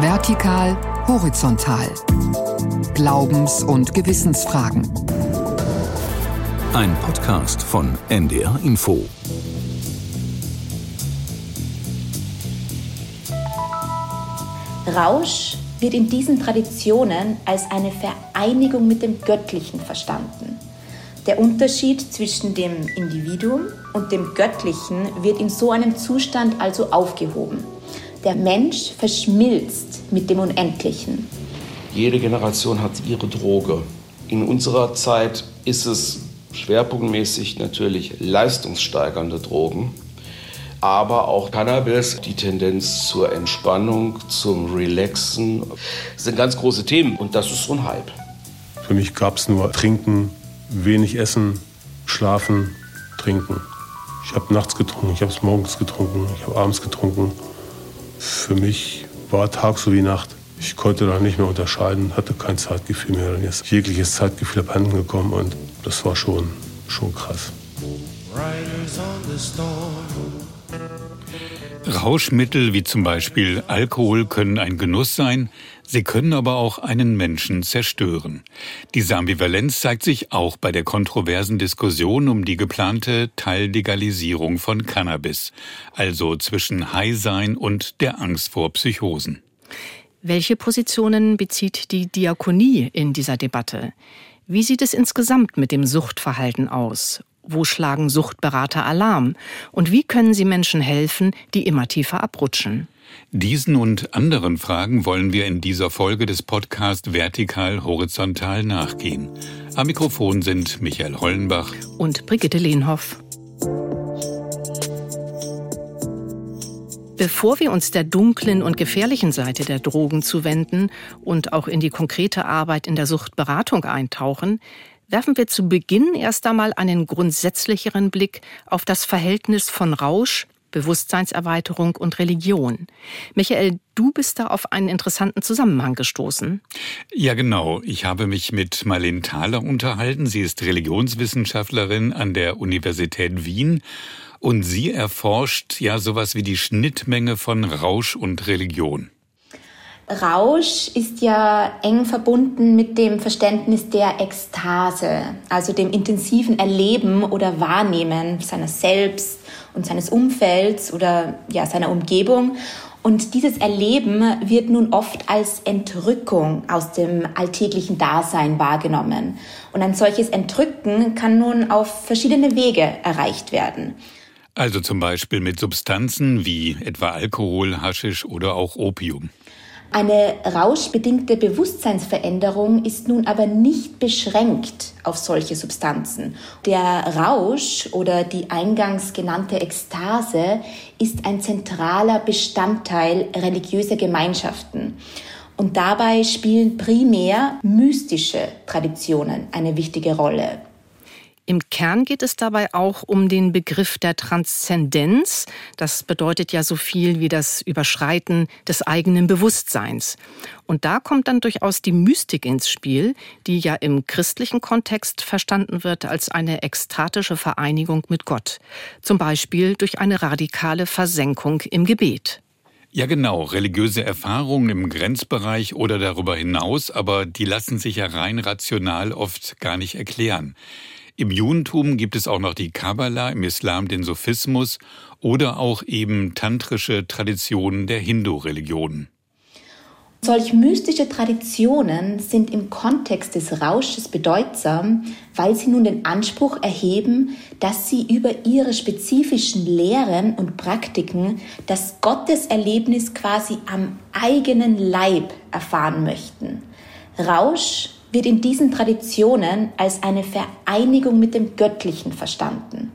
Vertikal, horizontal. Glaubens- und Gewissensfragen. Ein Podcast von NDR Info. Rausch wird in diesen Traditionen als eine Vereinigung mit dem Göttlichen verstanden. Der Unterschied zwischen dem Individuum und dem Göttlichen wird in so einem Zustand also aufgehoben. Der Mensch verschmilzt mit dem Unendlichen. Jede Generation hat ihre Droge. In unserer Zeit ist es schwerpunktmäßig natürlich leistungssteigernde Drogen, aber auch Cannabis, die Tendenz zur Entspannung, zum Relaxen, das sind ganz große Themen und das ist so ein Hype. Für mich gab es nur Trinken, wenig Essen, Schlafen, Trinken. Ich habe nachts getrunken, ich habe es morgens getrunken, ich habe abends getrunken. Für mich war Tag so wie Nacht. Ich konnte da nicht mehr unterscheiden, hatte kein Zeitgefühl mehr. Dann ist jegliches Zeitgefühl abhanden gekommen und das war schon, schon krass. Rauschmittel wie zum Beispiel Alkohol können ein Genuss sein, sie können aber auch einen Menschen zerstören. Diese Ambivalenz zeigt sich auch bei der kontroversen Diskussion um die geplante Teillegalisierung von Cannabis, also zwischen High-Sein und der Angst vor Psychosen. Welche Positionen bezieht die Diakonie in dieser Debatte? Wie sieht es insgesamt mit dem Suchtverhalten aus? Wo schlagen Suchtberater Alarm? Und wie können sie Menschen helfen, die immer tiefer abrutschen? Diesen und anderen Fragen wollen wir in dieser Folge des Podcasts Vertikal Horizontal nachgehen. Am Mikrofon sind Michael Hollenbach und Brigitte Lehnhoff. Bevor wir uns der dunklen und gefährlichen Seite der Drogen zuwenden und auch in die konkrete Arbeit in der Suchtberatung eintauchen, werfen wir zu Beginn erst einmal einen grundsätzlicheren Blick auf das Verhältnis von Rausch, Bewusstseinserweiterung und Religion. Michael, du bist da auf einen interessanten Zusammenhang gestoßen. Ja, genau. Ich habe mich mit Marlene Thaler unterhalten. Sie ist Religionswissenschaftlerin an der Universität Wien und sie erforscht ja sowas wie die Schnittmenge von Rausch und Religion. Rausch ist ja eng verbunden mit dem Verständnis der Ekstase, also dem intensiven Erleben oder Wahrnehmen seiner selbst und seines Umfelds oder ja, seiner Umgebung. Und dieses Erleben wird nun oft als Entrückung aus dem alltäglichen Dasein wahrgenommen. Und ein solches Entrücken kann nun auf verschiedene Wege erreicht werden. Also zum Beispiel mit Substanzen wie etwa Alkohol, Haschisch oder auch Opium. Eine rauschbedingte Bewusstseinsveränderung ist nun aber nicht beschränkt auf solche Substanzen. Der Rausch oder die eingangs genannte Ekstase ist ein zentraler Bestandteil religiöser Gemeinschaften. Und dabei spielen primär mystische Traditionen eine wichtige Rolle. Im Kern geht es dabei auch um den Begriff der Transzendenz. Das bedeutet ja so viel wie das Überschreiten des eigenen Bewusstseins. Und da kommt dann durchaus die Mystik ins Spiel, die ja im christlichen Kontext verstanden wird als eine ekstatische Vereinigung mit Gott. Zum Beispiel durch eine radikale Versenkung im Gebet. Ja, genau. Religiöse Erfahrungen im Grenzbereich oder darüber hinaus, aber die lassen sich ja rein rational oft gar nicht erklären. Im Judentum gibt es auch noch die Kabbala, im Islam den Sophismus oder auch eben tantrische Traditionen der Hindu-Religionen. Solch mystische Traditionen sind im Kontext des Rausches bedeutsam, weil sie nun den Anspruch erheben, dass sie über ihre spezifischen Lehren und Praktiken das Gotteserlebnis quasi am eigenen Leib erfahren möchten. Rausch wird in diesen Traditionen als eine Vereinigung mit dem Göttlichen verstanden.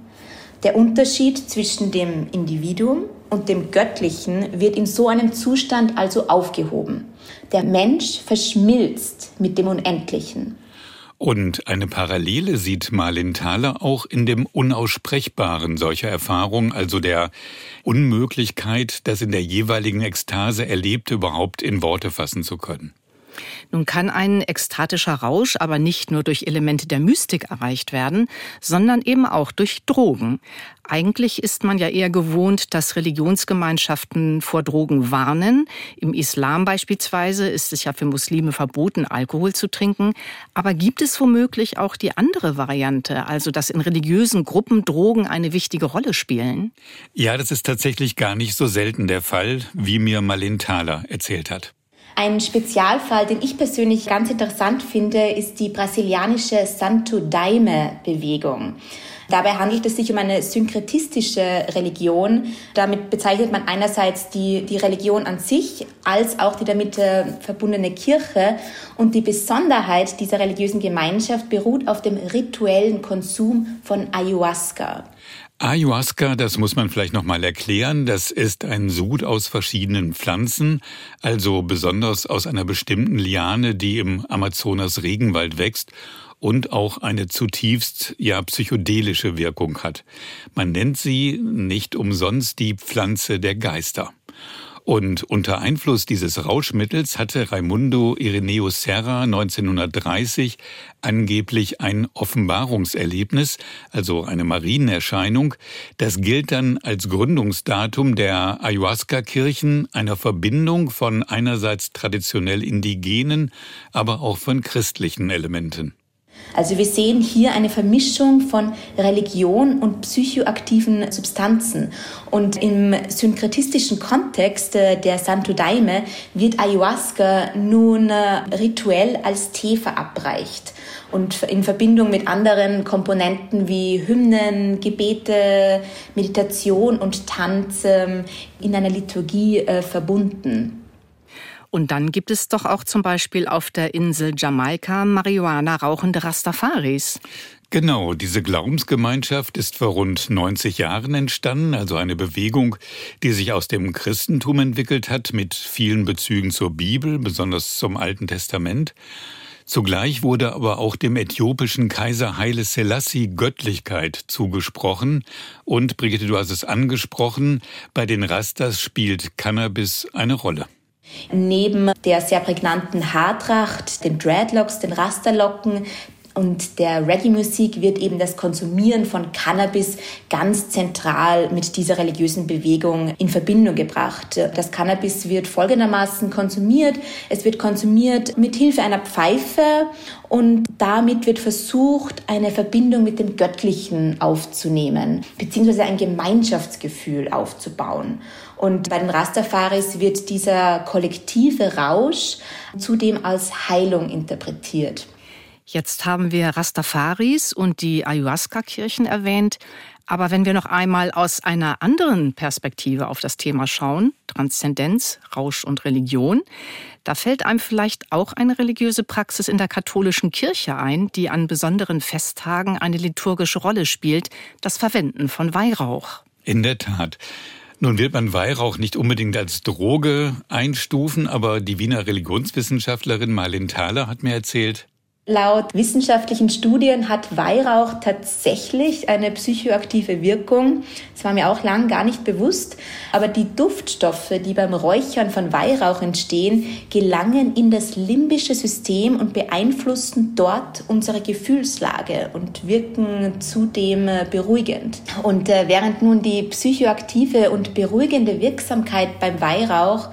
Der Unterschied zwischen dem Individuum und dem Göttlichen wird in so einem Zustand also aufgehoben. Der Mensch verschmilzt mit dem Unendlichen. Und eine Parallele sieht Marlin Thaler auch in dem Unaussprechbaren solcher Erfahrungen, also der Unmöglichkeit, das in der jeweiligen Ekstase Erlebte überhaupt in Worte fassen zu können. Nun kann ein ekstatischer Rausch aber nicht nur durch Elemente der Mystik erreicht werden, sondern eben auch durch Drogen. Eigentlich ist man ja eher gewohnt, dass Religionsgemeinschaften vor Drogen warnen. Im Islam beispielsweise ist es ja für Muslime verboten, Alkohol zu trinken. Aber gibt es womöglich auch die andere Variante, also dass in religiösen Gruppen Drogen eine wichtige Rolle spielen? Ja, das ist tatsächlich gar nicht so selten der Fall, wie mir Malin Thaler erzählt hat. Ein Spezialfall, den ich persönlich ganz interessant finde, ist die brasilianische Santo Daime-Bewegung. Dabei handelt es sich um eine synkretistische Religion. Damit bezeichnet man einerseits die, die Religion an sich als auch die damit äh, verbundene Kirche. Und die Besonderheit dieser religiösen Gemeinschaft beruht auf dem rituellen Konsum von Ayahuasca. Ayahuasca, das muss man vielleicht noch mal erklären, das ist ein Sud aus verschiedenen Pflanzen, also besonders aus einer bestimmten Liane, die im Amazonas Regenwald wächst und auch eine zutiefst ja psychedelische Wirkung hat. Man nennt sie nicht umsonst die Pflanze der Geister. Und unter Einfluss dieses Rauschmittels hatte Raimundo Ireneo Serra 1930 angeblich ein Offenbarungserlebnis, also eine Marienerscheinung. Das gilt dann als Gründungsdatum der Ayahuasca-Kirchen, einer Verbindung von einerseits traditionell indigenen, aber auch von christlichen Elementen. Also wir sehen hier eine Vermischung von Religion und psychoaktiven Substanzen. Und im synkretistischen Kontext äh, der Santo Daime wird Ayahuasca nun äh, rituell als Tee verabreicht und in Verbindung mit anderen Komponenten wie Hymnen, Gebete, Meditation und Tanz ähm, in einer Liturgie äh, verbunden. Und dann gibt es doch auch zum Beispiel auf der Insel Jamaika Marihuana rauchende Rastafaris. Genau, diese Glaubensgemeinschaft ist vor rund 90 Jahren entstanden, also eine Bewegung, die sich aus dem Christentum entwickelt hat, mit vielen Bezügen zur Bibel, besonders zum Alten Testament. Zugleich wurde aber auch dem äthiopischen Kaiser Haile Selassie Göttlichkeit zugesprochen. Und Brigitte, du hast es angesprochen, bei den Rastas spielt Cannabis eine Rolle. Neben der sehr prägnanten Haartracht, den Dreadlocks, den Rasterlocken, und der Reggae-Musik wird eben das Konsumieren von Cannabis ganz zentral mit dieser religiösen Bewegung in Verbindung gebracht. Das Cannabis wird folgendermaßen konsumiert. Es wird konsumiert mit Hilfe einer Pfeife und damit wird versucht, eine Verbindung mit dem Göttlichen aufzunehmen, beziehungsweise ein Gemeinschaftsgefühl aufzubauen. Und bei den Rastafaris wird dieser kollektive Rausch zudem als Heilung interpretiert. Jetzt haben wir Rastafaris und die Ayahuasca-Kirchen erwähnt. Aber wenn wir noch einmal aus einer anderen Perspektive auf das Thema schauen, Transzendenz, Rausch und Religion, da fällt einem vielleicht auch eine religiöse Praxis in der katholischen Kirche ein, die an besonderen Festtagen eine liturgische Rolle spielt, das Verwenden von Weihrauch. In der Tat. Nun wird man Weihrauch nicht unbedingt als Droge einstufen, aber die Wiener Religionswissenschaftlerin Marlin Thaler hat mir erzählt, Laut wissenschaftlichen Studien hat Weihrauch tatsächlich eine psychoaktive Wirkung. Das war mir auch lang gar nicht bewusst. Aber die Duftstoffe, die beim Räuchern von Weihrauch entstehen, gelangen in das limbische System und beeinflussen dort unsere Gefühlslage und wirken zudem äh, beruhigend. Und äh, während nun die psychoaktive und beruhigende Wirksamkeit beim Weihrauch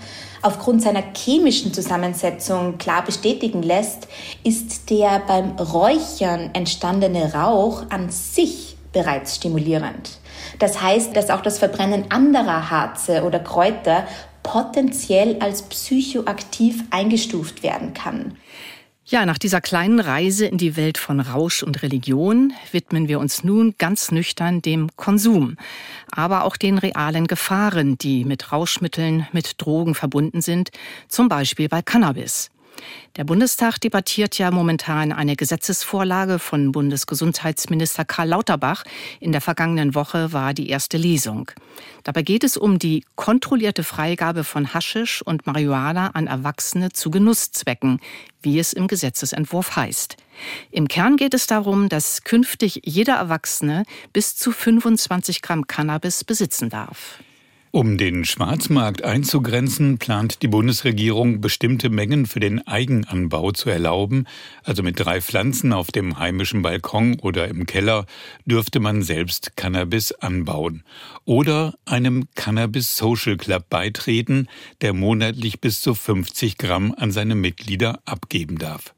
aufgrund seiner chemischen Zusammensetzung klar bestätigen lässt, ist der beim Räuchern entstandene Rauch an sich bereits stimulierend. Das heißt, dass auch das Verbrennen anderer Harze oder Kräuter potenziell als psychoaktiv eingestuft werden kann. Ja, nach dieser kleinen Reise in die Welt von Rausch und Religion widmen wir uns nun ganz nüchtern dem Konsum, aber auch den realen Gefahren, die mit Rauschmitteln, mit Drogen verbunden sind, zum Beispiel bei Cannabis. Der Bundestag debattiert ja momentan eine Gesetzesvorlage von Bundesgesundheitsminister Karl Lauterbach. In der vergangenen Woche war die erste Lesung. Dabei geht es um die kontrollierte Freigabe von Haschisch und Marihuana an Erwachsene zu Genusszwecken, wie es im Gesetzesentwurf heißt. Im Kern geht es darum, dass künftig jeder Erwachsene bis zu 25 Gramm Cannabis besitzen darf. Um den Schwarzmarkt einzugrenzen, plant die Bundesregierung, bestimmte Mengen für den Eigenanbau zu erlauben. Also mit drei Pflanzen auf dem heimischen Balkon oder im Keller dürfte man selbst Cannabis anbauen. Oder einem Cannabis Social Club beitreten, der monatlich bis zu 50 Gramm an seine Mitglieder abgeben darf.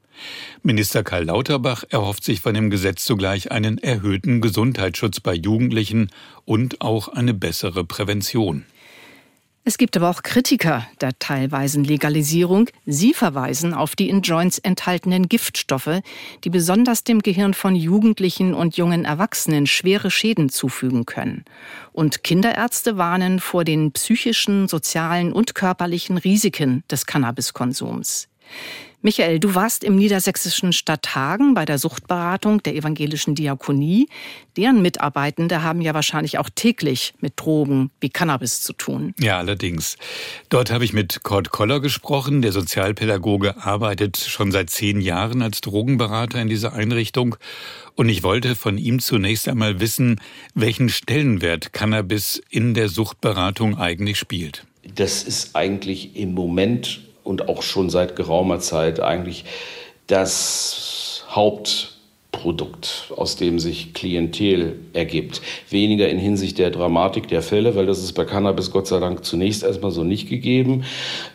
Minister Karl Lauterbach erhofft sich von dem Gesetz zugleich einen erhöhten Gesundheitsschutz bei Jugendlichen und auch eine bessere Prävention. Es gibt aber auch Kritiker der teilweisen Legalisierung. Sie verweisen auf die in Joints enthaltenen Giftstoffe, die besonders dem Gehirn von Jugendlichen und jungen Erwachsenen schwere Schäden zufügen können. Und Kinderärzte warnen vor den psychischen, sozialen und körperlichen Risiken des Cannabiskonsums. Michael, du warst im niedersächsischen Stadthagen bei der Suchtberatung der evangelischen Diakonie. Deren Mitarbeitende haben ja wahrscheinlich auch täglich mit Drogen wie Cannabis zu tun. Ja, allerdings. Dort habe ich mit Kurt Koller gesprochen. Der Sozialpädagoge arbeitet schon seit zehn Jahren als Drogenberater in dieser Einrichtung. Und ich wollte von ihm zunächst einmal wissen, welchen Stellenwert Cannabis in der Suchtberatung eigentlich spielt. Das ist eigentlich im Moment und auch schon seit geraumer Zeit eigentlich das Hauptprodukt, aus dem sich Klientel ergibt. Weniger in Hinsicht der Dramatik der Fälle, weil das ist bei Cannabis Gott sei Dank zunächst erstmal so nicht gegeben.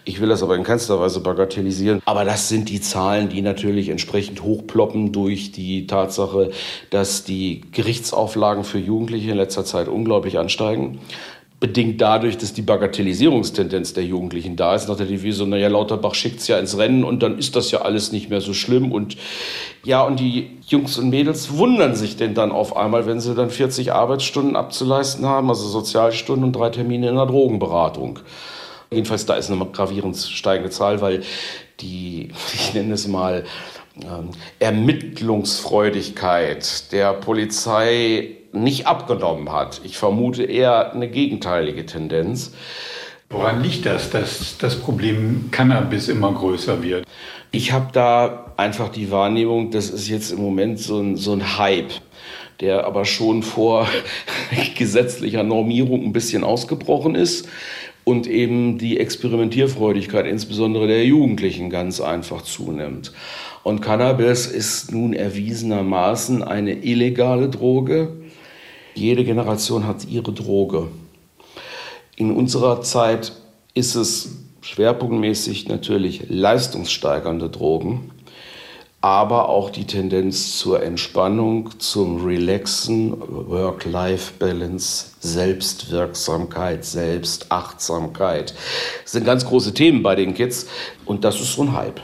Ich will das aber in keinster Weise bagatellisieren. Aber das sind die Zahlen, die natürlich entsprechend hochploppen durch die Tatsache, dass die Gerichtsauflagen für Jugendliche in letzter Zeit unglaublich ansteigen bedingt dadurch, dass die Bagatellisierungstendenz der Jugendlichen da ist, nach der Devise, naja, Lauterbach schickt es ja ins Rennen und dann ist das ja alles nicht mehr so schlimm. Und ja, und die Jungs und Mädels wundern sich denn dann auf einmal, wenn sie dann 40 Arbeitsstunden abzuleisten haben, also Sozialstunden und drei Termine in der Drogenberatung. Jedenfalls, da ist eine gravierend steigende Zahl, weil die, ich nenne es mal, ähm, Ermittlungsfreudigkeit der Polizei nicht abgenommen hat. Ich vermute eher eine gegenteilige Tendenz. Woran liegt das, dass das Problem Cannabis immer größer wird? Ich habe da einfach die Wahrnehmung, das ist jetzt im Moment so ein, so ein Hype, der aber schon vor gesetzlicher Normierung ein bisschen ausgebrochen ist und eben die Experimentierfreudigkeit insbesondere der Jugendlichen ganz einfach zunimmt. Und Cannabis ist nun erwiesenermaßen eine illegale Droge jede Generation hat ihre Droge. In unserer Zeit ist es schwerpunktmäßig natürlich leistungssteigernde Drogen, aber auch die Tendenz zur Entspannung, zum Relaxen, Work-Life-Balance, Selbstwirksamkeit, Selbstachtsamkeit. Das sind ganz große Themen bei den Kids und das ist so ein Hype.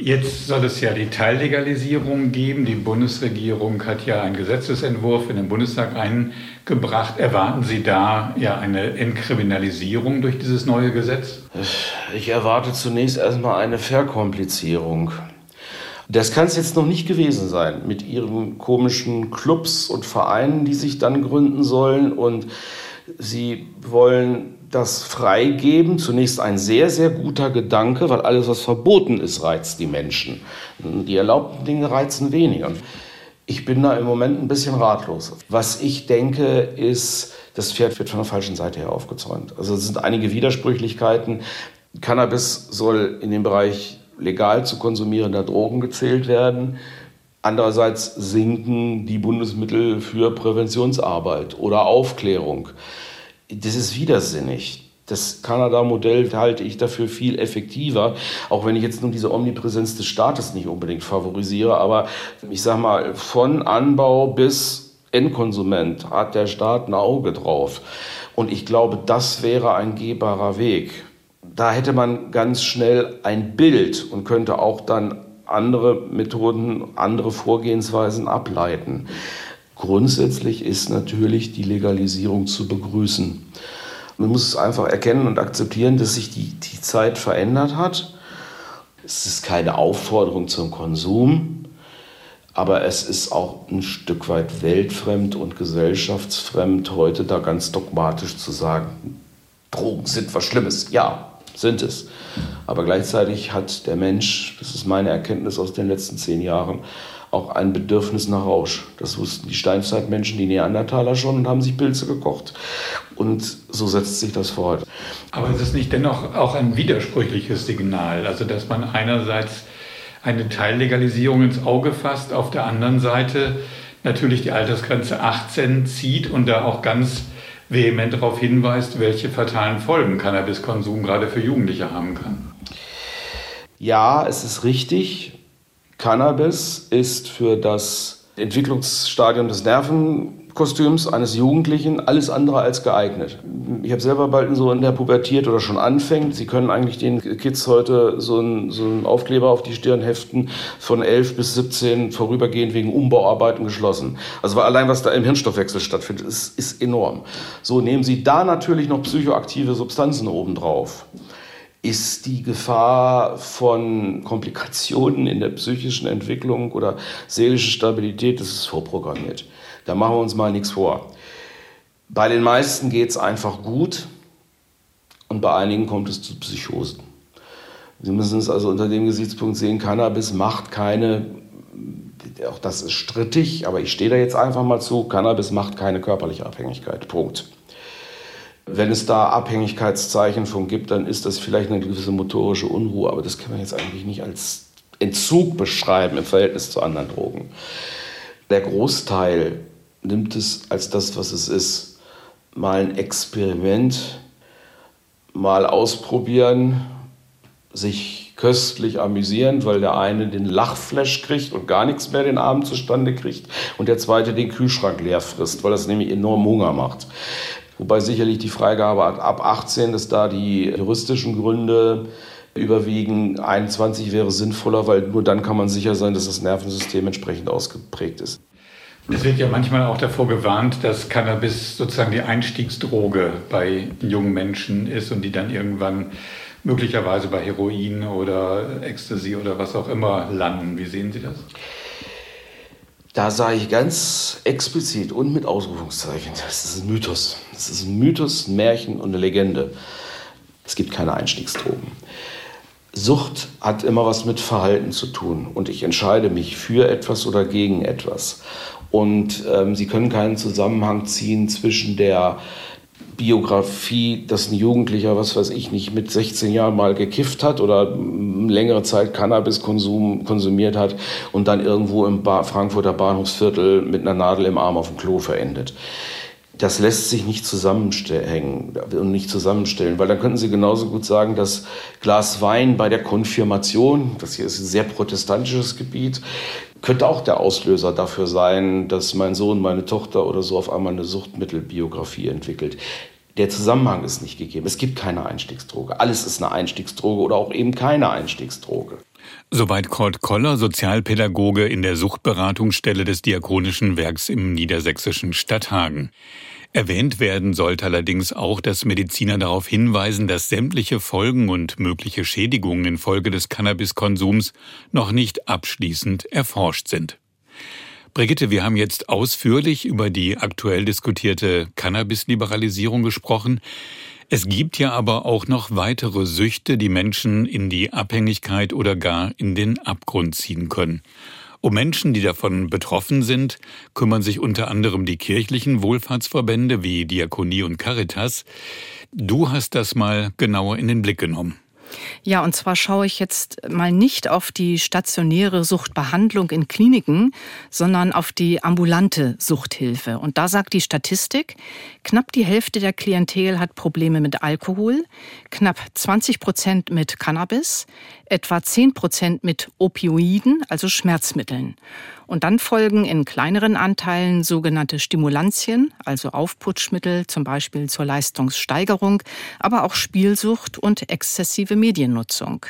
Jetzt soll es ja die Teillegalisierung geben. Die Bundesregierung hat ja einen Gesetzesentwurf in den Bundestag eingebracht. Erwarten Sie da ja eine Entkriminalisierung durch dieses neue Gesetz? Ich erwarte zunächst erstmal eine Verkomplizierung. Das kann es jetzt noch nicht gewesen sein mit ihren komischen Clubs und Vereinen, die sich dann gründen sollen. Und sie wollen das Freigeben zunächst ein sehr, sehr guter Gedanke, weil alles, was verboten ist, reizt die Menschen. Die erlaubten Dinge reizen weniger. Ich bin da im Moment ein bisschen ratlos. Was ich denke, ist, das Pferd wird von der falschen Seite her aufgezäumt. Also es sind einige Widersprüchlichkeiten. Cannabis soll in den Bereich legal zu konsumierender Drogen gezählt werden. Andererseits sinken die Bundesmittel für Präventionsarbeit oder Aufklärung das ist widersinnig. Das Kanada-Modell halte ich dafür viel effektiver, auch wenn ich jetzt nun diese Omnipräsenz des Staates nicht unbedingt favorisiere. Aber ich sage mal, von Anbau bis Endkonsument hat der Staat ein Auge drauf. Und ich glaube, das wäre ein gehbarer Weg. Da hätte man ganz schnell ein Bild und könnte auch dann andere Methoden, andere Vorgehensweisen ableiten. Grundsätzlich ist natürlich die Legalisierung zu begrüßen. Man muss es einfach erkennen und akzeptieren, dass sich die, die Zeit verändert hat. Es ist keine Aufforderung zum Konsum, aber es ist auch ein Stück weit weltfremd und gesellschaftsfremd, heute da ganz dogmatisch zu sagen, Drogen sind was Schlimmes. Ja, sind es. Aber gleichzeitig hat der Mensch, das ist meine Erkenntnis aus den letzten zehn Jahren, auch ein Bedürfnis nach Rausch. Das wussten die Steinzeitmenschen, die Neandertaler schon und haben sich Pilze gekocht. Und so setzt sich das fort. Aber ist es nicht dennoch auch ein widersprüchliches Signal? Also, dass man einerseits eine Teillegalisierung ins Auge fasst, auf der anderen Seite natürlich die Altersgrenze 18 zieht und da auch ganz vehement darauf hinweist, welche fatalen Folgen Cannabiskonsum gerade für Jugendliche haben kann. Ja, es ist richtig. Cannabis ist für das Entwicklungsstadium des Nervenkostüms eines Jugendlichen alles andere als geeignet. Ich habe selber bald so in der Pubertät oder schon anfängt. Sie können eigentlich den Kids heute so einen, so einen Aufkleber auf die Stirn heften, von 11 bis 17 vorübergehend wegen Umbauarbeiten geschlossen. Also allein was da im Hirnstoffwechsel stattfindet, ist, ist enorm. So nehmen Sie da natürlich noch psychoaktive Substanzen obendrauf ist die Gefahr von Komplikationen in der psychischen Entwicklung oder seelischen Stabilität, das ist vorprogrammiert. Da machen wir uns mal nichts vor. Bei den meisten geht es einfach gut und bei einigen kommt es zu Psychosen. Sie müssen es also unter dem Gesichtspunkt sehen, Cannabis macht keine, auch das ist strittig, aber ich stehe da jetzt einfach mal zu, Cannabis macht keine körperliche Abhängigkeit. Punkt. Wenn es da Abhängigkeitszeichen von gibt, dann ist das vielleicht eine gewisse motorische Unruhe, aber das kann man jetzt eigentlich nicht als Entzug beschreiben im Verhältnis zu anderen Drogen. Der Großteil nimmt es als das, was es ist. Mal ein Experiment, mal ausprobieren, sich köstlich amüsieren, weil der eine den Lachflash kriegt und gar nichts mehr den Abend zustande kriegt und der zweite den Kühlschrank leer frisst, weil das nämlich enorm Hunger macht. Wobei sicherlich die Freigabe ab 18, dass da die juristischen Gründe überwiegen. 21 wäre sinnvoller, weil nur dann kann man sicher sein, dass das Nervensystem entsprechend ausgeprägt ist. Es wird ja manchmal auch davor gewarnt, dass Cannabis sozusagen die Einstiegsdroge bei jungen Menschen ist und die dann irgendwann möglicherweise bei Heroin oder Ecstasy oder was auch immer landen. Wie sehen Sie das? Da sage ich ganz explizit und mit Ausrufungszeichen, das ist ein Mythos. Das ist ein Mythos, ein Märchen und eine Legende. Es gibt keine Einstiegsdrogen. Sucht hat immer was mit Verhalten zu tun und ich entscheide mich für etwas oder gegen etwas. Und ähm, Sie können keinen Zusammenhang ziehen zwischen der Biografie, dass ein Jugendlicher, was weiß ich nicht, mit 16 Jahren mal gekifft hat oder längere Zeit Cannabiskonsum konsumiert hat und dann irgendwo im ba Frankfurter Bahnhofsviertel mit einer Nadel im Arm auf dem Klo verendet. Das lässt sich nicht zusammenhängen und nicht zusammenstellen, weil dann könnten Sie genauso gut sagen, dass Glas Wein bei der Konfirmation, das hier ist ein sehr protestantisches Gebiet, könnte auch der Auslöser dafür sein, dass mein Sohn, meine Tochter oder so auf einmal eine Suchtmittelbiografie entwickelt. Der Zusammenhang ist nicht gegeben. Es gibt keine Einstiegsdroge. Alles ist eine Einstiegsdroge oder auch eben keine Einstiegsdroge. Soweit Kurt Koller, Sozialpädagoge in der Suchtberatungsstelle des Diakonischen Werks im niedersächsischen Stadthagen. Erwähnt werden sollte allerdings auch, dass Mediziner darauf hinweisen, dass sämtliche Folgen und mögliche Schädigungen infolge des Cannabiskonsums noch nicht abschließend erforscht sind. Brigitte, wir haben jetzt ausführlich über die aktuell diskutierte Cannabis-Liberalisierung gesprochen. Es gibt ja aber auch noch weitere Süchte, die Menschen in die Abhängigkeit oder gar in den Abgrund ziehen können. Um Menschen, die davon betroffen sind, kümmern sich unter anderem die kirchlichen Wohlfahrtsverbände wie Diakonie und Caritas. Du hast das mal genauer in den Blick genommen. Ja, und zwar schaue ich jetzt mal nicht auf die stationäre Suchtbehandlung in Kliniken, sondern auf die ambulante Suchthilfe. Und da sagt die Statistik, knapp die Hälfte der Klientel hat Probleme mit Alkohol, knapp 20 Prozent mit Cannabis, etwa 10 Prozent mit Opioiden, also Schmerzmitteln. Und dann folgen in kleineren Anteilen sogenannte Stimulantien, also Aufputschmittel, zum Beispiel zur Leistungssteigerung, aber auch Spielsucht und exzessive Mediennutzung.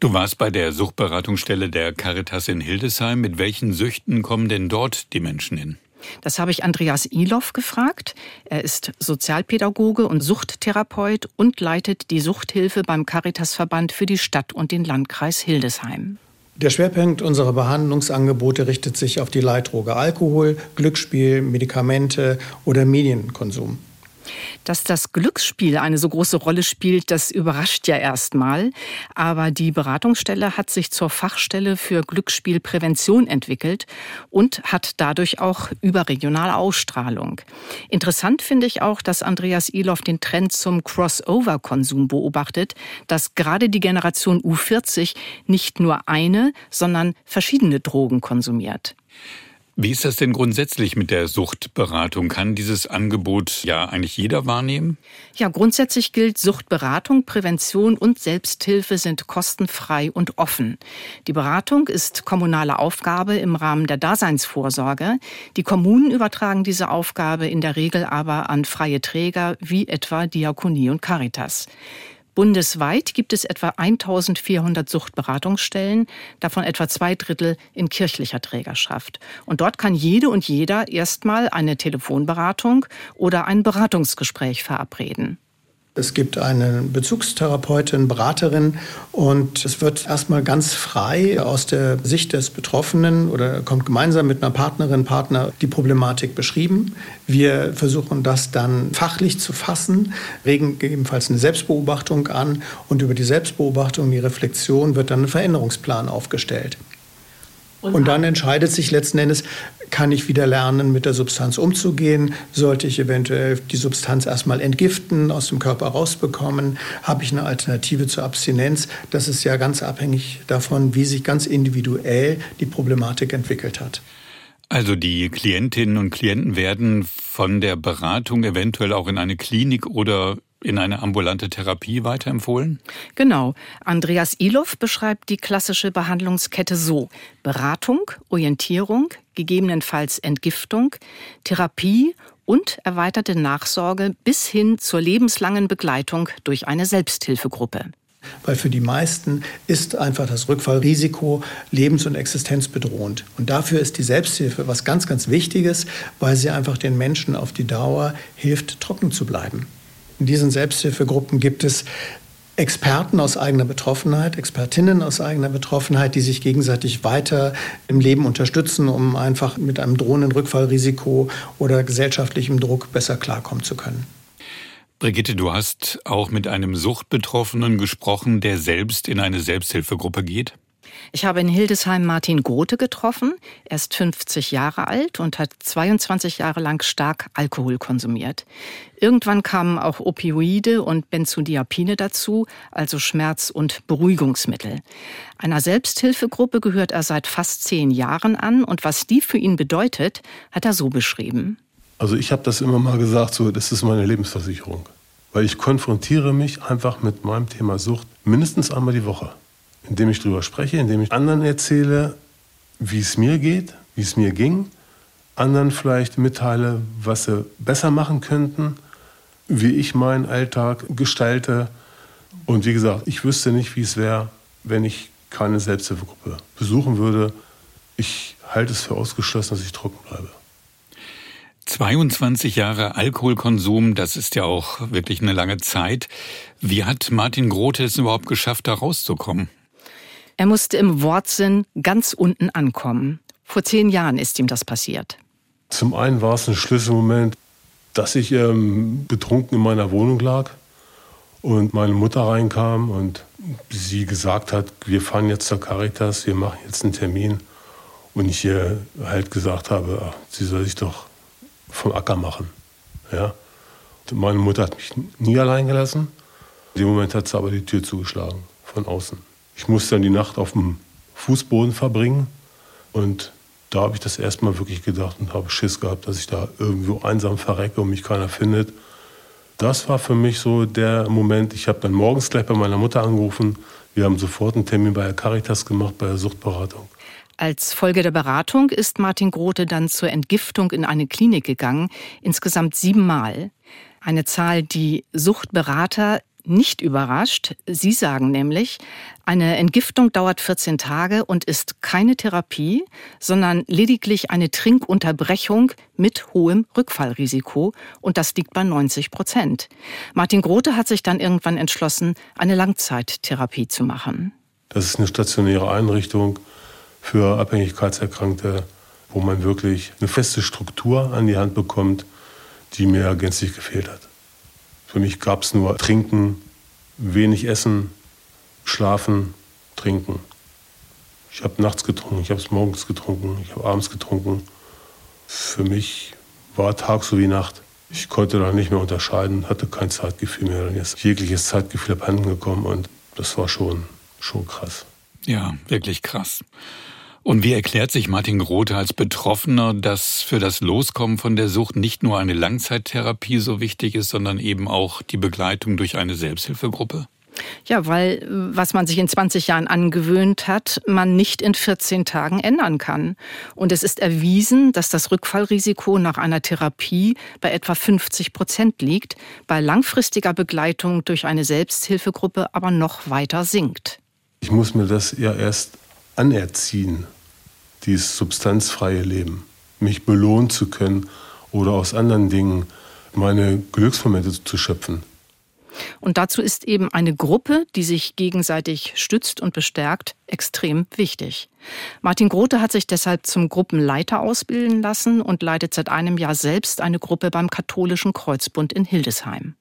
Du warst bei der Suchtberatungsstelle der Caritas in Hildesheim. Mit welchen Süchten kommen denn dort die Menschen hin? Das habe ich Andreas Iloff gefragt. Er ist Sozialpädagoge und Suchttherapeut und leitet die Suchthilfe beim Caritasverband für die Stadt und den Landkreis Hildesheim. Der Schwerpunkt unserer Behandlungsangebote richtet sich auf die Leitdroge Alkohol, Glücksspiel, Medikamente oder Medienkonsum. Dass das Glücksspiel eine so große Rolle spielt, das überrascht ja erstmal. Aber die Beratungsstelle hat sich zur Fachstelle für Glücksspielprävention entwickelt und hat dadurch auch überregionale Ausstrahlung. Interessant finde ich auch, dass Andreas Iloff den Trend zum Crossover-Konsum beobachtet, dass gerade die Generation U40 nicht nur eine, sondern verschiedene Drogen konsumiert. Wie ist das denn grundsätzlich mit der Suchtberatung? Kann dieses Angebot ja eigentlich jeder wahrnehmen? Ja, grundsätzlich gilt, Suchtberatung, Prävention und Selbsthilfe sind kostenfrei und offen. Die Beratung ist kommunale Aufgabe im Rahmen der Daseinsvorsorge. Die Kommunen übertragen diese Aufgabe in der Regel aber an freie Träger wie etwa Diakonie und Caritas. Bundesweit gibt es etwa 1400 Suchtberatungsstellen, davon etwa zwei Drittel in kirchlicher Trägerschaft. Und dort kann jede und jeder erstmal eine Telefonberatung oder ein Beratungsgespräch verabreden. Es gibt eine Bezugstherapeutin, Beraterin und es wird erstmal ganz frei aus der Sicht des Betroffenen oder kommt gemeinsam mit einer Partnerin, Partner die Problematik beschrieben. Wir versuchen das dann fachlich zu fassen, regen gegebenenfalls eine Selbstbeobachtung an und über die Selbstbeobachtung, die Reflexion wird dann ein Veränderungsplan aufgestellt. Und dann entscheidet sich letzten Endes, kann ich wieder lernen, mit der Substanz umzugehen? Sollte ich eventuell die Substanz erstmal entgiften, aus dem Körper rausbekommen? Habe ich eine Alternative zur Abstinenz? Das ist ja ganz abhängig davon, wie sich ganz individuell die Problematik entwickelt hat. Also die Klientinnen und Klienten werden von der Beratung eventuell auch in eine Klinik oder in eine ambulante Therapie weiterempfohlen? Genau. Andreas Iloff beschreibt die klassische Behandlungskette so. Beratung, Orientierung, gegebenenfalls Entgiftung, Therapie und erweiterte Nachsorge bis hin zur lebenslangen Begleitung durch eine Selbsthilfegruppe. Weil für die meisten ist einfach das Rückfallrisiko lebens- und existenzbedrohend. Und dafür ist die Selbsthilfe was ganz, ganz Wichtiges, weil sie einfach den Menschen auf die Dauer hilft, trocken zu bleiben. In diesen Selbsthilfegruppen gibt es Experten aus eigener Betroffenheit, Expertinnen aus eigener Betroffenheit, die sich gegenseitig weiter im Leben unterstützen, um einfach mit einem drohenden Rückfallrisiko oder gesellschaftlichem Druck besser klarkommen zu können. Brigitte, du hast auch mit einem Suchtbetroffenen gesprochen, der selbst in eine Selbsthilfegruppe geht. Ich habe in Hildesheim Martin Grote getroffen. Er ist 50 Jahre alt und hat 22 Jahre lang stark Alkohol konsumiert. Irgendwann kamen auch Opioide und Benzodiazepine dazu, also Schmerz- und Beruhigungsmittel. Einer Selbsthilfegruppe gehört er seit fast zehn Jahren an und was die für ihn bedeutet, hat er so beschrieben. Also ich habe das immer mal gesagt, so das ist meine Lebensversicherung. Weil ich konfrontiere mich einfach mit meinem Thema Sucht mindestens einmal die Woche indem ich darüber spreche, indem ich anderen erzähle, wie es mir geht, wie es mir ging, anderen vielleicht mitteile, was sie besser machen könnten, wie ich meinen Alltag gestalte. Und wie gesagt, ich wüsste nicht, wie es wäre, wenn ich keine Selbsthilfegruppe besuchen würde. Ich halte es für ausgeschlossen, dass ich trocken bleibe. 22 Jahre Alkoholkonsum, das ist ja auch wirklich eine lange Zeit. Wie hat Martin Grote es überhaupt geschafft, da rauszukommen? Er musste im Wortsinn ganz unten ankommen. Vor zehn Jahren ist ihm das passiert. Zum einen war es ein Schlüsselmoment, dass ich ähm, betrunken in meiner Wohnung lag und meine Mutter reinkam und sie gesagt hat, wir fahren jetzt zur Caritas, wir machen jetzt einen Termin. Und ich ihr halt gesagt habe, ach, sie soll sich doch vom Acker machen. Ja? meine Mutter hat mich nie allein gelassen. In dem Moment hat sie aber die Tür zugeschlagen, von außen. Ich musste dann die Nacht auf dem Fußboden verbringen. Und da habe ich das erstmal wirklich gedacht und habe Schiss gehabt, dass ich da irgendwo einsam verrecke und mich keiner findet. Das war für mich so der Moment. Ich habe dann morgens gleich bei meiner Mutter angerufen. Wir haben sofort einen Termin bei der Caritas gemacht, bei der Suchtberatung. Als Folge der Beratung ist Martin Grote dann zur Entgiftung in eine Klinik gegangen, insgesamt siebenmal. Eine Zahl, die Suchtberater nicht überrascht. Sie sagen nämlich, eine Entgiftung dauert 14 Tage und ist keine Therapie, sondern lediglich eine Trinkunterbrechung mit hohem Rückfallrisiko und das liegt bei 90 Prozent. Martin Grote hat sich dann irgendwann entschlossen, eine Langzeittherapie zu machen. Das ist eine stationäre Einrichtung für Abhängigkeitserkrankte, wo man wirklich eine feste Struktur an die Hand bekommt, die mir gänzlich gefehlt hat. Für mich gab es nur Trinken, wenig Essen, Schlafen, Trinken. Ich habe nachts getrunken, ich habe es morgens getrunken, ich habe abends getrunken. Für mich war Tag so wie Nacht. Ich konnte da nicht mehr unterscheiden, hatte kein Zeitgefühl mehr. Dann ist jegliches Zeitgefühl abhanden gekommen und das war schon, schon krass. Ja, wirklich krass. Und wie erklärt sich Martin Grote als Betroffener, dass für das Loskommen von der Sucht nicht nur eine Langzeittherapie so wichtig ist, sondern eben auch die Begleitung durch eine Selbsthilfegruppe? Ja, weil was man sich in 20 Jahren angewöhnt hat, man nicht in 14 Tagen ändern kann. Und es ist erwiesen, dass das Rückfallrisiko nach einer Therapie bei etwa 50 Prozent liegt, bei langfristiger Begleitung durch eine Selbsthilfegruppe aber noch weiter sinkt. Ich muss mir das ja erst anerziehen, dieses substanzfreie Leben, mich belohnen zu können oder aus anderen Dingen meine Glücksmomente zu schöpfen. Und dazu ist eben eine Gruppe, die sich gegenseitig stützt und bestärkt, extrem wichtig. Martin Grote hat sich deshalb zum Gruppenleiter ausbilden lassen und leitet seit einem Jahr selbst eine Gruppe beim Katholischen Kreuzbund in Hildesheim.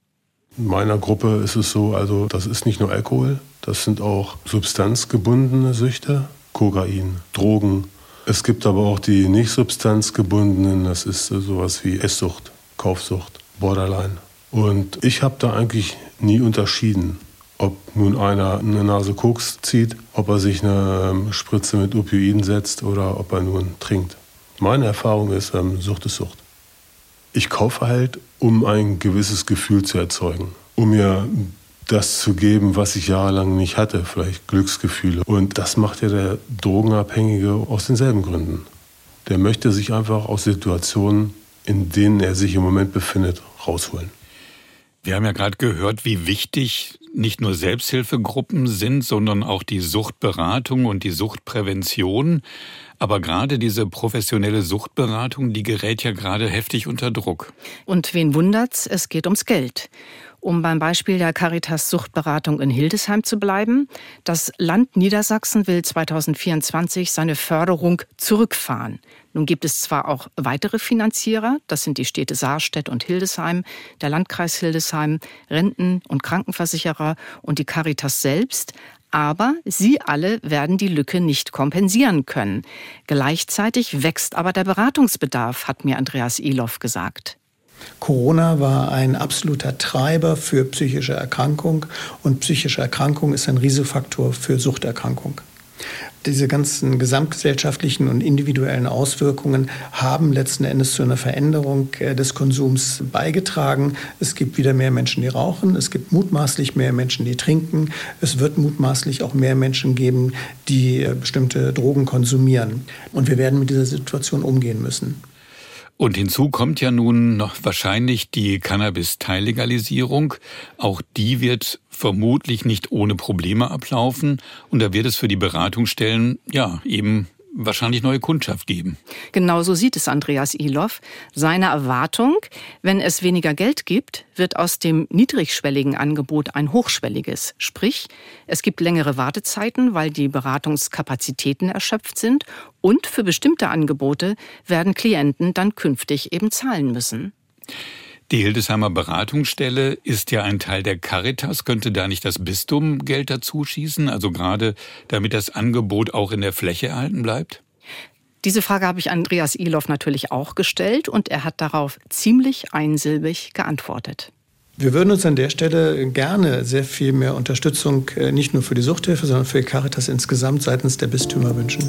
In meiner Gruppe ist es so, also das ist nicht nur Alkohol, das sind auch substanzgebundene Süchte, Kokain, Drogen. Es gibt aber auch die nicht substanzgebundenen, das ist sowas wie Esssucht, Kaufsucht, Borderline. Und ich habe da eigentlich nie unterschieden, ob nun einer eine Nase Koks zieht, ob er sich eine ähm, Spritze mit Opioiden setzt oder ob er nun trinkt. Meine Erfahrung ist, ähm, Sucht ist Sucht. Ich kaufe halt, um ein gewisses Gefühl zu erzeugen, um mir das zu geben, was ich jahrelang nicht hatte, vielleicht Glücksgefühle. Und das macht ja der Drogenabhängige aus denselben Gründen. Der möchte sich einfach aus Situationen, in denen er sich im Moment befindet, rausholen. Wir haben ja gerade gehört, wie wichtig nicht nur Selbsthilfegruppen sind, sondern auch die Suchtberatung und die Suchtprävention. Aber gerade diese professionelle Suchtberatung, die gerät ja gerade heftig unter Druck. Und wen wundert's? Es geht ums Geld. Um beim Beispiel der Caritas Suchtberatung in Hildesheim zu bleiben, das Land Niedersachsen will 2024 seine Förderung zurückfahren. Nun gibt es zwar auch weitere Finanzierer, das sind die Städte Saarstedt und Hildesheim, der Landkreis Hildesheim, Renten- und Krankenversicherer und die Caritas selbst, aber sie alle werden die Lücke nicht kompensieren können. Gleichzeitig wächst aber der Beratungsbedarf, hat mir Andreas Iloff gesagt. Corona war ein absoluter Treiber für psychische Erkrankung und psychische Erkrankung ist ein Risikofaktor für Suchterkrankung. Diese ganzen gesamtgesellschaftlichen und individuellen Auswirkungen haben letzten Endes zu einer Veränderung äh, des Konsums beigetragen. Es gibt wieder mehr Menschen, die rauchen. Es gibt mutmaßlich mehr Menschen, die trinken. Es wird mutmaßlich auch mehr Menschen geben, die äh, bestimmte Drogen konsumieren. Und wir werden mit dieser Situation umgehen müssen. Und hinzu kommt ja nun noch wahrscheinlich die Cannabis-Teillegalisierung. Auch die wird vermutlich nicht ohne Probleme ablaufen. Und da wird es für die Beratungsstellen ja eben wahrscheinlich neue Kundschaft geben. Genau so sieht es Andreas Iloff. Seine Erwartung, wenn es weniger Geld gibt, wird aus dem niedrigschwelligen Angebot ein hochschwelliges. Sprich, es gibt längere Wartezeiten, weil die Beratungskapazitäten erschöpft sind und für bestimmte Angebote werden Klienten dann künftig eben zahlen müssen. Die Hildesheimer Beratungsstelle ist ja ein Teil der Caritas. Könnte da nicht das Bistum Geld dazu schießen? Also gerade damit das Angebot auch in der Fläche erhalten bleibt? Diese Frage habe ich Andreas Iloff natürlich auch gestellt und er hat darauf ziemlich einsilbig geantwortet. Wir würden uns an der Stelle gerne sehr viel mehr Unterstützung äh, nicht nur für die Suchthilfe, sondern für die Caritas insgesamt seitens der Bistümer wünschen.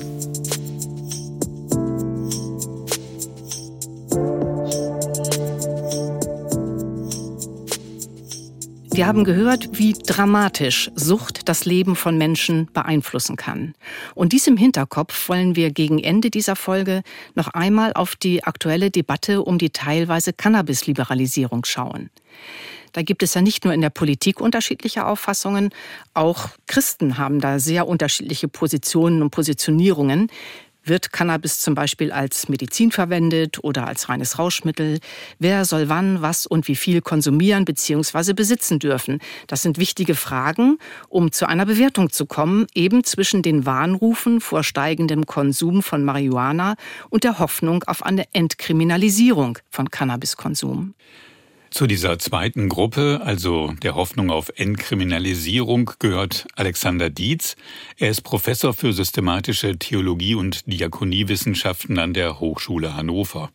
Wir haben gehört, wie dramatisch Sucht das Leben von Menschen beeinflussen kann. Und dies im Hinterkopf wollen wir gegen Ende dieser Folge noch einmal auf die aktuelle Debatte um die teilweise Cannabis-Liberalisierung schauen. Da gibt es ja nicht nur in der Politik unterschiedliche Auffassungen, auch Christen haben da sehr unterschiedliche Positionen und Positionierungen. Wird Cannabis zum Beispiel als Medizin verwendet oder als reines Rauschmittel? Wer soll wann, was und wie viel konsumieren bzw. besitzen dürfen? Das sind wichtige Fragen, um zu einer Bewertung zu kommen, eben zwischen den Warnrufen vor steigendem Konsum von Marihuana und der Hoffnung auf eine Entkriminalisierung von Cannabiskonsum. Zu dieser zweiten Gruppe, also der Hoffnung auf Entkriminalisierung, gehört Alexander Dietz. Er ist Professor für systematische Theologie und Diakoniewissenschaften an der Hochschule Hannover.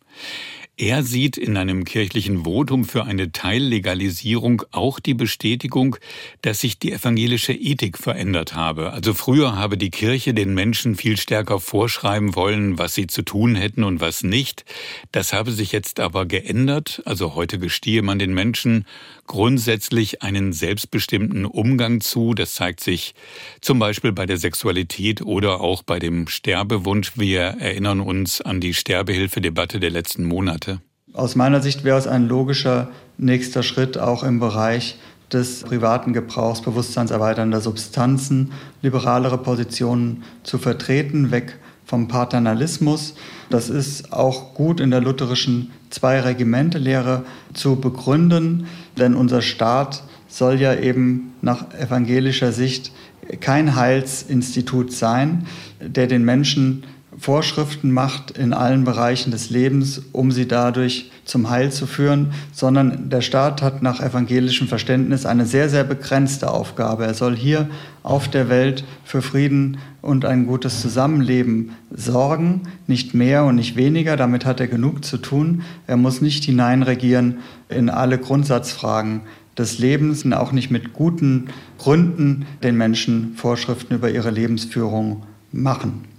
Er sieht in einem kirchlichen Votum für eine Teillegalisierung auch die Bestätigung, dass sich die evangelische Ethik verändert habe. Also früher habe die Kirche den Menschen viel stärker vorschreiben wollen, was sie zu tun hätten und was nicht. Das habe sich jetzt aber geändert. Also heute gestehe man den Menschen grundsätzlich einen selbstbestimmten Umgang zu. Das zeigt sich zum Beispiel bei der Sexualität oder auch bei dem Sterbewunsch. Wir erinnern uns an die Sterbehilfedebatte der letzten Monate. Aus meiner Sicht wäre es ein logischer nächster Schritt auch im Bereich des privaten Gebrauchs bewusstseinserweiternder Substanzen, liberalere Positionen zu vertreten, weg vom Paternalismus. Das ist auch gut in der lutherischen Zwei-Regimente-Lehre zu begründen, denn unser Staat soll ja eben nach evangelischer Sicht kein Heilsinstitut sein, der den Menschen Vorschriften macht in allen Bereichen des Lebens, um sie dadurch zum Heil zu führen, sondern der Staat hat nach evangelischem Verständnis eine sehr, sehr begrenzte Aufgabe. Er soll hier auf der Welt für Frieden und ein gutes Zusammenleben sorgen, nicht mehr und nicht weniger, damit hat er genug zu tun. Er muss nicht hineinregieren in alle Grundsatzfragen des Lebens und auch nicht mit guten Gründen den Menschen Vorschriften über ihre Lebensführung machen.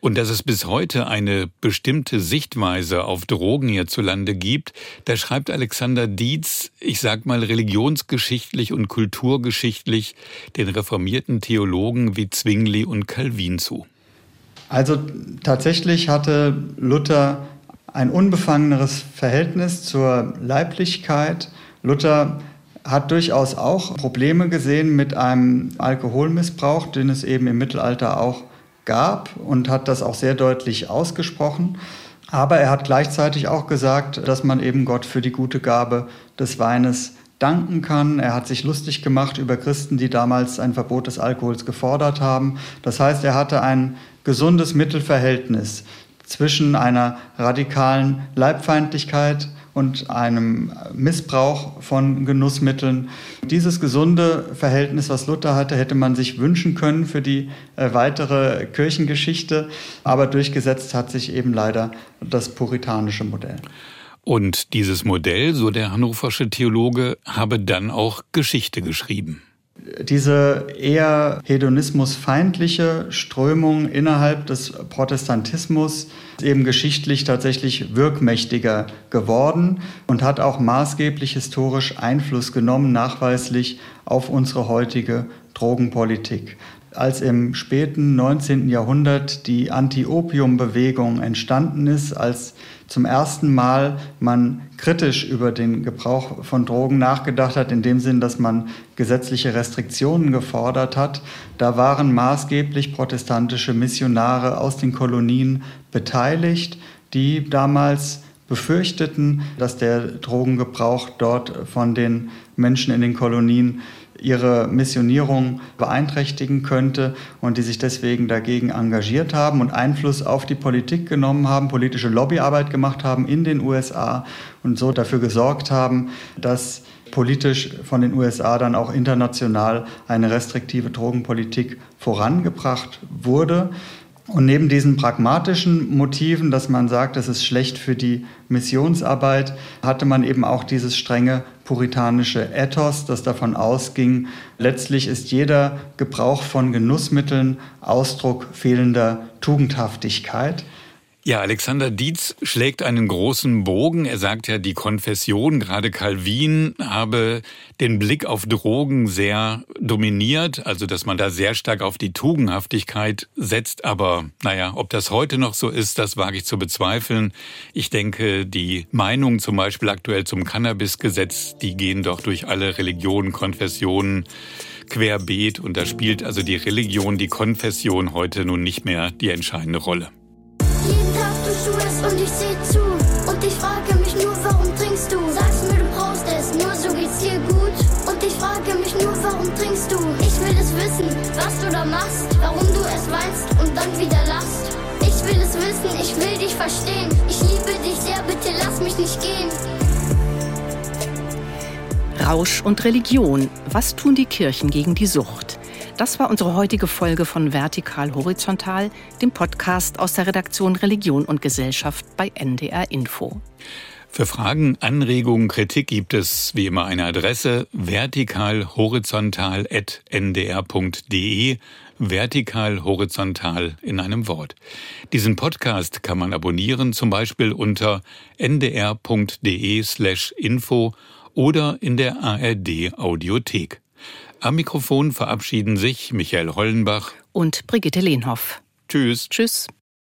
Und dass es bis heute eine bestimmte Sichtweise auf Drogen hierzulande gibt, da schreibt Alexander Dietz, ich sag mal religionsgeschichtlich und kulturgeschichtlich, den reformierten Theologen wie Zwingli und Calvin zu. Also tatsächlich hatte Luther ein unbefangeneres Verhältnis zur Leiblichkeit. Luther hat durchaus auch Probleme gesehen mit einem Alkoholmissbrauch, den es eben im Mittelalter auch gab und hat das auch sehr deutlich ausgesprochen. Aber er hat gleichzeitig auch gesagt, dass man eben Gott für die gute Gabe des Weines danken kann. Er hat sich lustig gemacht über Christen, die damals ein Verbot des Alkohols gefordert haben. Das heißt, er hatte ein gesundes Mittelverhältnis zwischen einer radikalen Leibfeindlichkeit und einem Missbrauch von Genussmitteln. Dieses gesunde Verhältnis, was Luther hatte, hätte man sich wünschen können für die äh, weitere Kirchengeschichte, aber durchgesetzt hat sich eben leider das puritanische Modell. Und dieses Modell, so der hannoversche Theologe, habe dann auch Geschichte geschrieben diese eher hedonismusfeindliche Strömung innerhalb des Protestantismus ist eben geschichtlich tatsächlich wirkmächtiger geworden und hat auch maßgeblich historisch Einfluss genommen, nachweislich auf unsere heutige Drogenpolitik als im späten 19. Jahrhundert die Anti-Opium-Bewegung entstanden ist, als zum ersten Mal man kritisch über den Gebrauch von Drogen nachgedacht hat, in dem Sinn, dass man gesetzliche Restriktionen gefordert hat. Da waren maßgeblich protestantische Missionare aus den Kolonien beteiligt, die damals befürchteten, dass der Drogengebrauch dort von den Menschen in den Kolonien ihre Missionierung beeinträchtigen könnte und die sich deswegen dagegen engagiert haben und Einfluss auf die Politik genommen haben, politische Lobbyarbeit gemacht haben in den USA und so dafür gesorgt haben, dass politisch von den USA dann auch international eine restriktive Drogenpolitik vorangebracht wurde. Und neben diesen pragmatischen Motiven, dass man sagt, es ist schlecht für die Missionsarbeit, hatte man eben auch dieses strenge puritanische Ethos, das davon ausging, letztlich ist jeder Gebrauch von Genussmitteln Ausdruck fehlender Tugendhaftigkeit. Ja, Alexander Dietz schlägt einen großen Bogen. Er sagt ja, die Konfession, gerade Calvin, habe den Blick auf Drogen sehr dominiert, also dass man da sehr stark auf die Tugendhaftigkeit setzt. Aber naja, ob das heute noch so ist, das wage ich zu bezweifeln. Ich denke, die Meinungen zum Beispiel aktuell zum Cannabisgesetz, die gehen doch durch alle Religionen, Konfessionen querbeet und da spielt also die Religion, die Konfession heute nun nicht mehr die entscheidende Rolle und ich seh zu. Und ich frage mich nur, warum trinkst du? Sagst mir, du brauchst es, nur so geht's dir gut. Und ich frage mich nur, warum trinkst du? Ich will es wissen, was du da machst, warum du es weinst und dann wieder lachst. Ich will es wissen, ich will dich verstehen. Ich liebe dich sehr, bitte lass mich nicht gehen. Rausch und Religion. Was tun die Kirchen gegen die Sucht? Das war unsere heutige Folge von Vertikal Horizontal, dem Podcast aus der Redaktion Religion und Gesellschaft bei NDR Info. Für Fragen, Anregungen, Kritik gibt es wie immer eine Adresse vertikalhorizontal.ndr.de vertikal horizontal in einem Wort. Diesen Podcast kann man abonnieren, zum Beispiel unter ndr.de slash info oder in der ARD Audiothek. Am Mikrofon verabschieden sich Michael Hollenbach und Brigitte Lehnhoff. Tschüss. Tschüss.